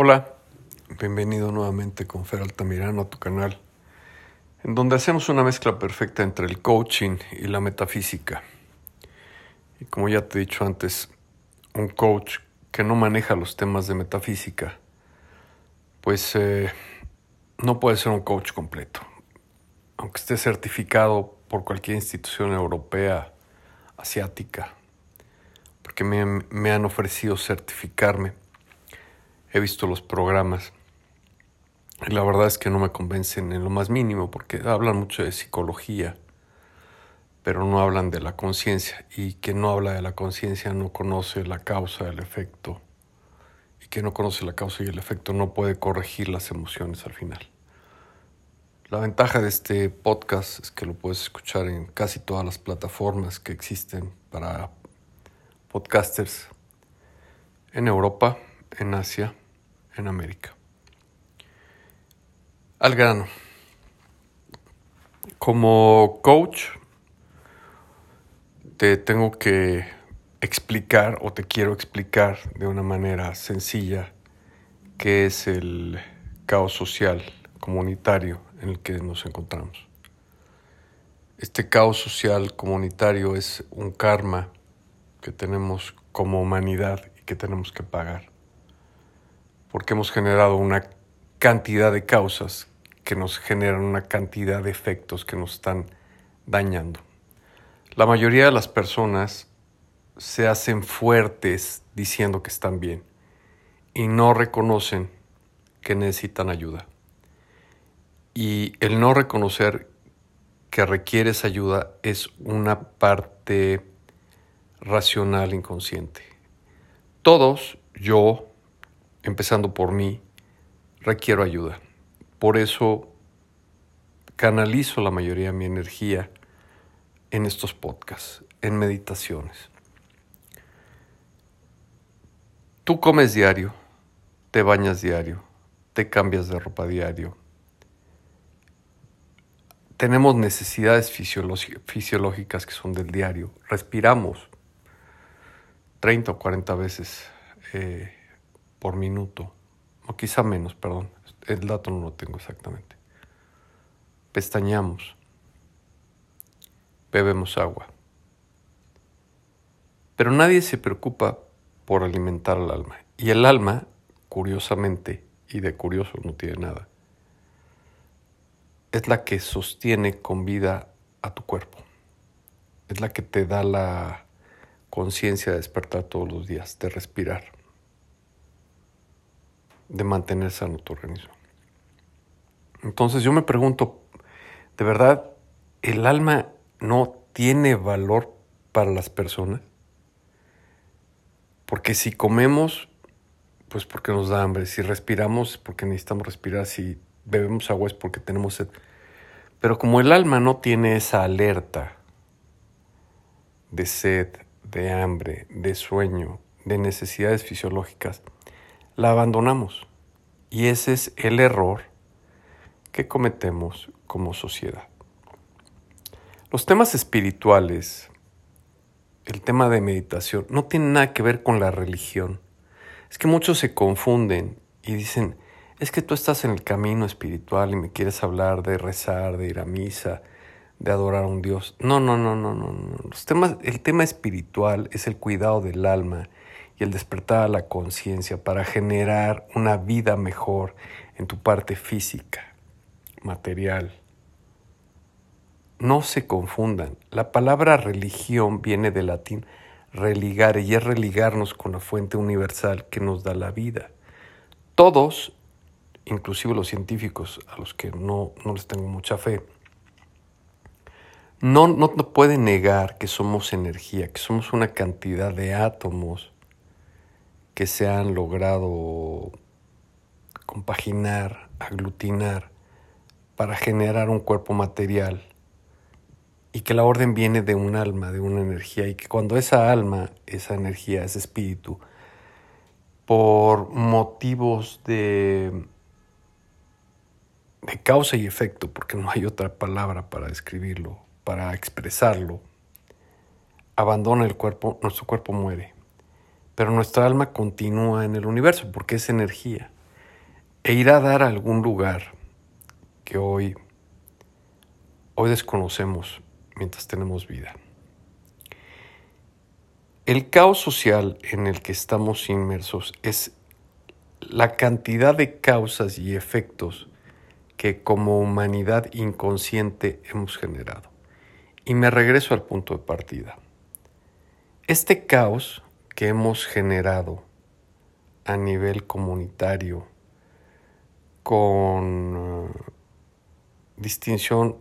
Hola, bienvenido nuevamente con Fer Altamirano a tu canal, en donde hacemos una mezcla perfecta entre el coaching y la metafísica. Y como ya te he dicho antes, un coach que no maneja los temas de metafísica, pues eh, no puede ser un coach completo. Aunque esté certificado por cualquier institución europea, asiática, porque me, me han ofrecido certificarme he visto los programas. Y la verdad es que no me convencen en lo más mínimo porque hablan mucho de psicología, pero no hablan de la conciencia. Y quien no habla de la conciencia no conoce la causa, el efecto. Y quien no conoce la causa y el efecto no puede corregir las emociones al final. La ventaja de este podcast es que lo puedes escuchar en casi todas las plataformas que existen para podcasters en Europa, en Asia, en América. Al grano. Como coach, te tengo que explicar o te quiero explicar de una manera sencilla qué es el caos social comunitario en el que nos encontramos. Este caos social comunitario es un karma que tenemos como humanidad y que tenemos que pagar porque hemos generado una cantidad de causas que nos generan una cantidad de efectos que nos están dañando. La mayoría de las personas se hacen fuertes diciendo que están bien y no reconocen que necesitan ayuda. Y el no reconocer que requieres ayuda es una parte racional inconsciente. Todos, yo, empezando por mí, requiero ayuda. Por eso canalizo la mayoría de mi energía en estos podcasts, en meditaciones. Tú comes diario, te bañas diario, te cambias de ropa diario. Tenemos necesidades fisiológicas que son del diario. Respiramos 30 o 40 veces eh, por minuto, o quizá menos, perdón, el dato no lo tengo exactamente. Pestañamos, bebemos agua. Pero nadie se preocupa por alimentar al alma. Y el alma, curiosamente, y de curioso no tiene nada, es la que sostiene con vida a tu cuerpo. Es la que te da la conciencia de despertar todos los días, de respirar de mantener sano tu organismo. Entonces yo me pregunto, ¿de verdad el alma no tiene valor para las personas? Porque si comemos, pues porque nos da hambre, si respiramos es porque necesitamos respirar, si bebemos agua es porque tenemos sed. Pero como el alma no tiene esa alerta de sed, de hambre, de sueño, de necesidades fisiológicas, la abandonamos. Y ese es el error que cometemos como sociedad. Los temas espirituales, el tema de meditación, no tienen nada que ver con la religión. Es que muchos se confunden y dicen, es que tú estás en el camino espiritual y me quieres hablar de rezar, de ir a misa, de adorar a un Dios. No, no, no, no, no. Los temas, el tema espiritual es el cuidado del alma y el despertar a la conciencia para generar una vida mejor en tu parte física, material. No se confundan. La palabra religión viene del latín religare y es religarnos con la fuente universal que nos da la vida. Todos, inclusive los científicos a los que no, no les tengo mucha fe, no, no, no pueden negar que somos energía, que somos una cantidad de átomos que se han logrado compaginar, aglutinar para generar un cuerpo material y que la orden viene de un alma, de una energía y que cuando esa alma, esa energía, ese espíritu, por motivos de, de causa y efecto, porque no hay otra palabra para describirlo, para expresarlo, abandona el cuerpo, nuestro cuerpo muere pero nuestra alma continúa en el universo porque es energía. e irá a dar a algún lugar que hoy, hoy desconocemos mientras tenemos vida. El caos social en el que estamos inmersos es la cantidad de causas y efectos que como humanidad inconsciente hemos generado. Y me regreso al punto de partida. Este caos que hemos generado a nivel comunitario con uh, distinción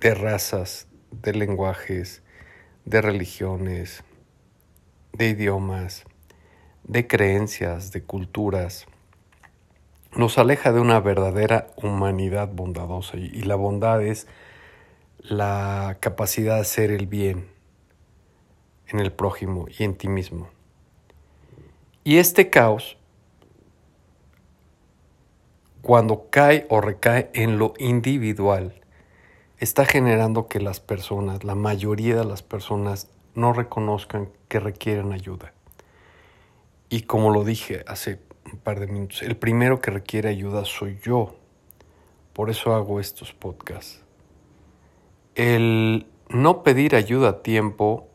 de razas, de lenguajes, de religiones, de idiomas, de creencias, de culturas, nos aleja de una verdadera humanidad bondadosa. Y la bondad es la capacidad de hacer el bien en el prójimo y en ti mismo. Y este caos, cuando cae o recae en lo individual, está generando que las personas, la mayoría de las personas, no reconozcan que requieren ayuda. Y como lo dije hace un par de minutos, el primero que requiere ayuda soy yo. Por eso hago estos podcasts. El no pedir ayuda a tiempo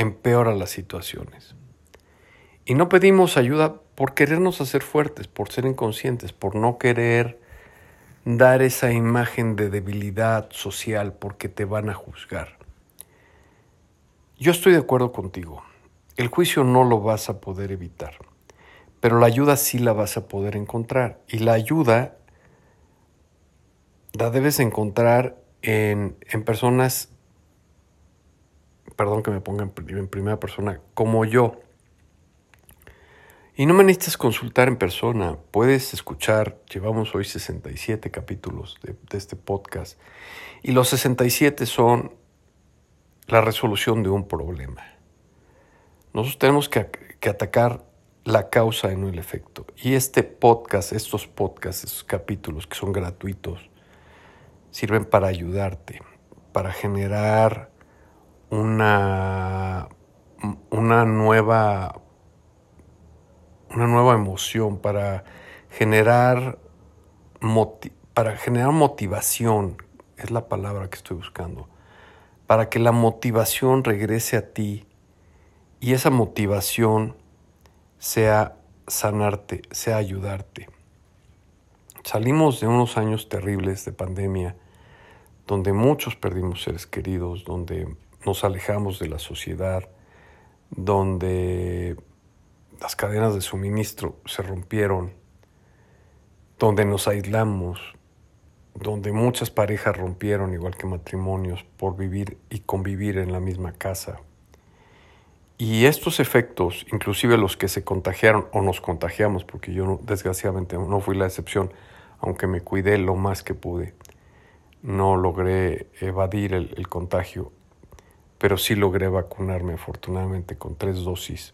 empeora las situaciones. Y no pedimos ayuda por querernos hacer fuertes, por ser inconscientes, por no querer dar esa imagen de debilidad social porque te van a juzgar. Yo estoy de acuerdo contigo. El juicio no lo vas a poder evitar, pero la ayuda sí la vas a poder encontrar. Y la ayuda la debes encontrar en, personas, perdón que me ponga en, primera persona, como yo. Y no me necesitas consultar en persona, puedes escuchar, llevamos hoy 67 capítulos de, este podcast, y los 67 son la resolución de un problema. Nosotros tenemos que, atacar la causa y no el efecto. Y este podcast, estos podcasts, estos capítulos que son gratuitos, sirven para ayudarte, para generar una, una nueva una nueva emoción, para generar, para generar motivación, es la palabra que estoy buscando, para que la motivación regrese a ti y esa motivación sea sanarte, sea ayudarte. Salimos de unos años terribles de pandemia, donde muchos perdimos seres queridos, donde nos alejamos de la sociedad, donde las cadenas de suministro se rompieron, donde nos aislamos, donde muchas parejas rompieron, igual que matrimonios, por vivir y convivir en la misma casa. Y estos efectos, inclusive los que se contagiaron o nos contagiamos, porque yo desgraciadamente no fui la excepción, aunque me cuidé lo más que pude, no logré evadir el, contagio, pero sí logré vacunarme afortunadamente con tres dosis.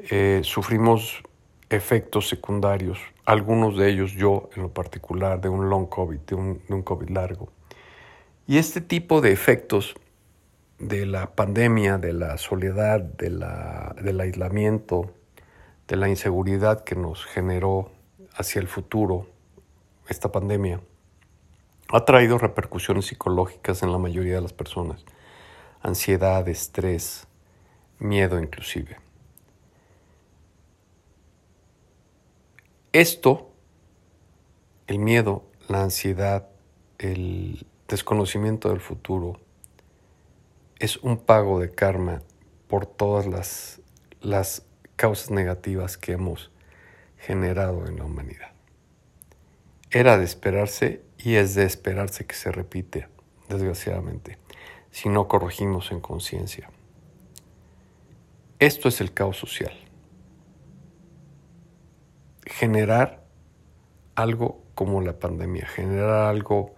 Eh, sufrimos efectos secundarios, algunos de ellos yo en lo particular, de un long COVID, de un, de un COVID largo. Y este tipo de efectos de la pandemia, de la soledad, de la, del aislamiento, de la inseguridad que nos generó hacia el futuro esta pandemia, ha traído repercusiones psicológicas en la mayoría de las personas. Ansiedad, estrés, miedo inclusive. Esto, el miedo, la ansiedad, el desconocimiento del futuro, es un pago de karma por todas las, las causas negativas que hemos generado en la humanidad. Era de esperarse y es de esperarse que se repite, desgraciadamente, si no corregimos en conciencia. Esto es el caos social. Generar algo como la pandemia, generar algo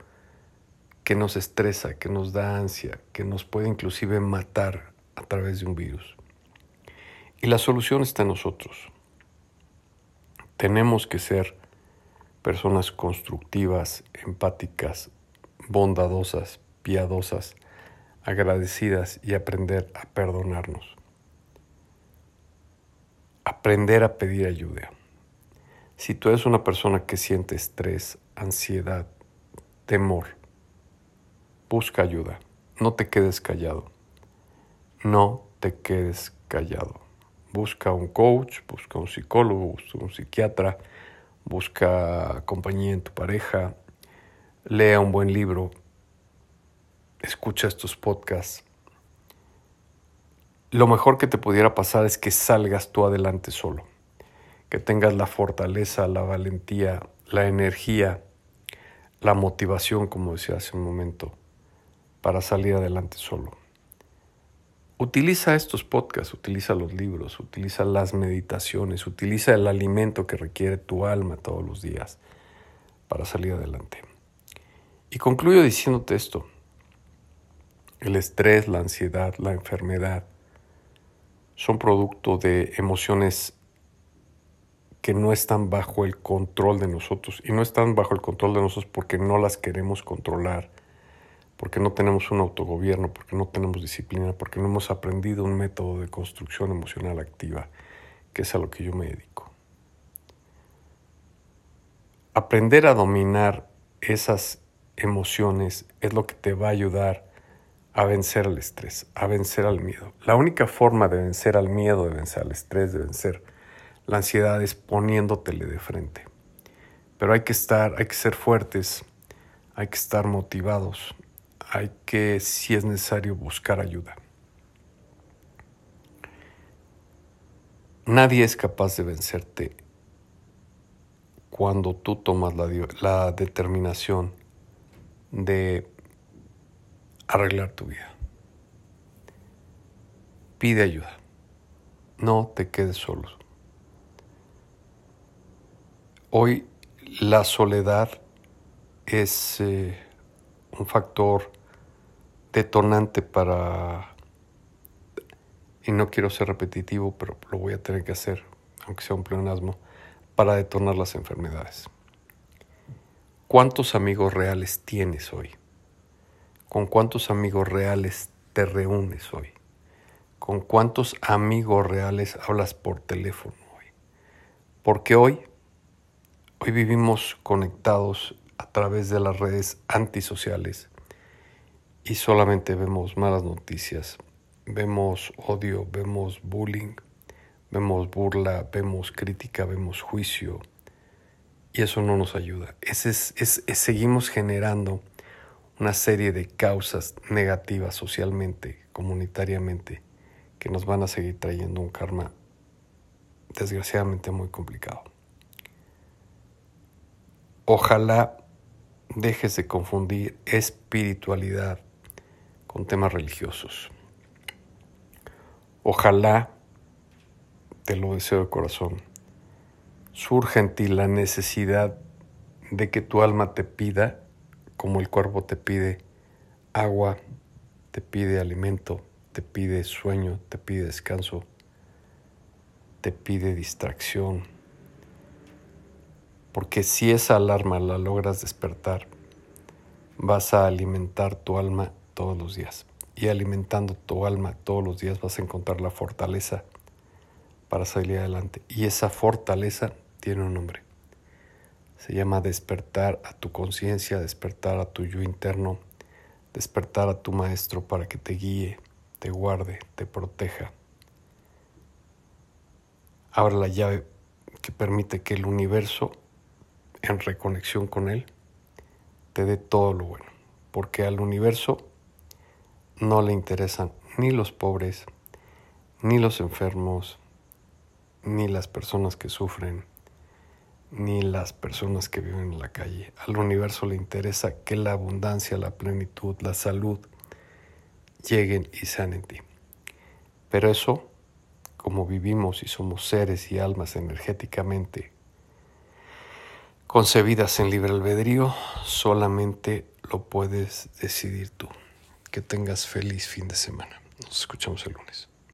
que nos estresa, que nos da ansia, que nos puede inclusive matar a través de un virus. Y la solución está en nosotros. Tenemos que ser personas constructivas, empáticas, bondadosas, piadosas, agradecidas y aprender a perdonarnos. Aprender a pedir ayuda. Si tú eres una persona que siente estrés, ansiedad, temor, busca ayuda. No te quedes callado. No te quedes callado. Busca un coach, busca un psicólogo, busca un psiquiatra, busca compañía en tu pareja, lea un buen libro, escucha estos podcasts. Lo mejor que te pudiera pasar es que salgas tú adelante solo, que tengas la fortaleza, la valentía, la energía, la motivación, como decía hace un momento, para salir adelante solo. Utiliza estos podcasts, utiliza los libros, utiliza las meditaciones, utiliza el alimento que requiere tu alma todos los días para salir adelante. Y concluyo diciéndote esto. El estrés, la ansiedad, la enfermedad son producto de emociones que no están bajo el control de nosotros. Y no están bajo el control de nosotros porque no las queremos controlar porque no tenemos un autogobierno, porque no tenemos disciplina, porque no hemos aprendido un método de construcción emocional activa, que es a lo que yo me dedico. Aprender a dominar esas emociones es lo que te va a ayudar a vencer el estrés, a vencer al miedo. La única forma de vencer al miedo, de vencer al estrés, de vencer la ansiedad es poniéndotele de frente. Pero hay que estar, hay que ser fuertes, hay que estar motivados, hay que, si es necesario, buscar ayuda. Nadie es capaz de vencerte cuando tú tomas la, la determinación de arreglar tu vida. Pide ayuda. No te quedes solo. Hoy la soledad es eh, un factor detonante para, y no quiero ser repetitivo, pero lo voy a tener que hacer, aunque sea un pleonasmo, para detonar las enfermedades. ¿Cuántos amigos reales tienes hoy? ¿Con cuántos amigos reales te reúnes hoy? ¿Con cuántos amigos reales hablas por teléfono hoy? Porque hoy, hoy vivimos conectados a través de las redes antisociales y solamente vemos malas noticias, vemos odio, vemos bullying, vemos burla, vemos crítica, vemos juicio y eso no nos ayuda. Es, es, seguimos generando una serie de causas negativas socialmente, comunitariamente, que nos van a seguir trayendo un karma desgraciadamente muy complicado. Ojalá dejes de confundir espiritualidad con temas religiosos. Ojalá, te lo deseo de corazón, surja en ti la necesidad de que tu alma te pida, como el cuerpo te pide agua, te pide alimento, te pide sueño, te pide descanso, te pide distracción. Porque si esa alarma la logras despertar, vas a alimentar tu alma todos los días. Y alimentando tu alma todos los días vas a encontrar la fortaleza para salir adelante. Y esa fortaleza tiene un nombre. Se llama despertar a tu conciencia, despertar a tu yo interno, despertar a tu maestro para que te guíe, te guarde, te proteja. Ahora la llave que permite que el universo, en reconexión con él, te dé todo lo bueno. Porque al universo no le interesan ni los pobres, ni los enfermos, ni las personas que sufren, ni las personas que viven en la calle. Al universo le interesa que la abundancia, la plenitud, la salud lleguen y sean en ti. Pero eso, como vivimos y somos seres y almas energéticamente concebidas en libre albedrío, solamente lo puedes decidir tú. Que tengas feliz fin de semana. Nos escuchamos el lunes.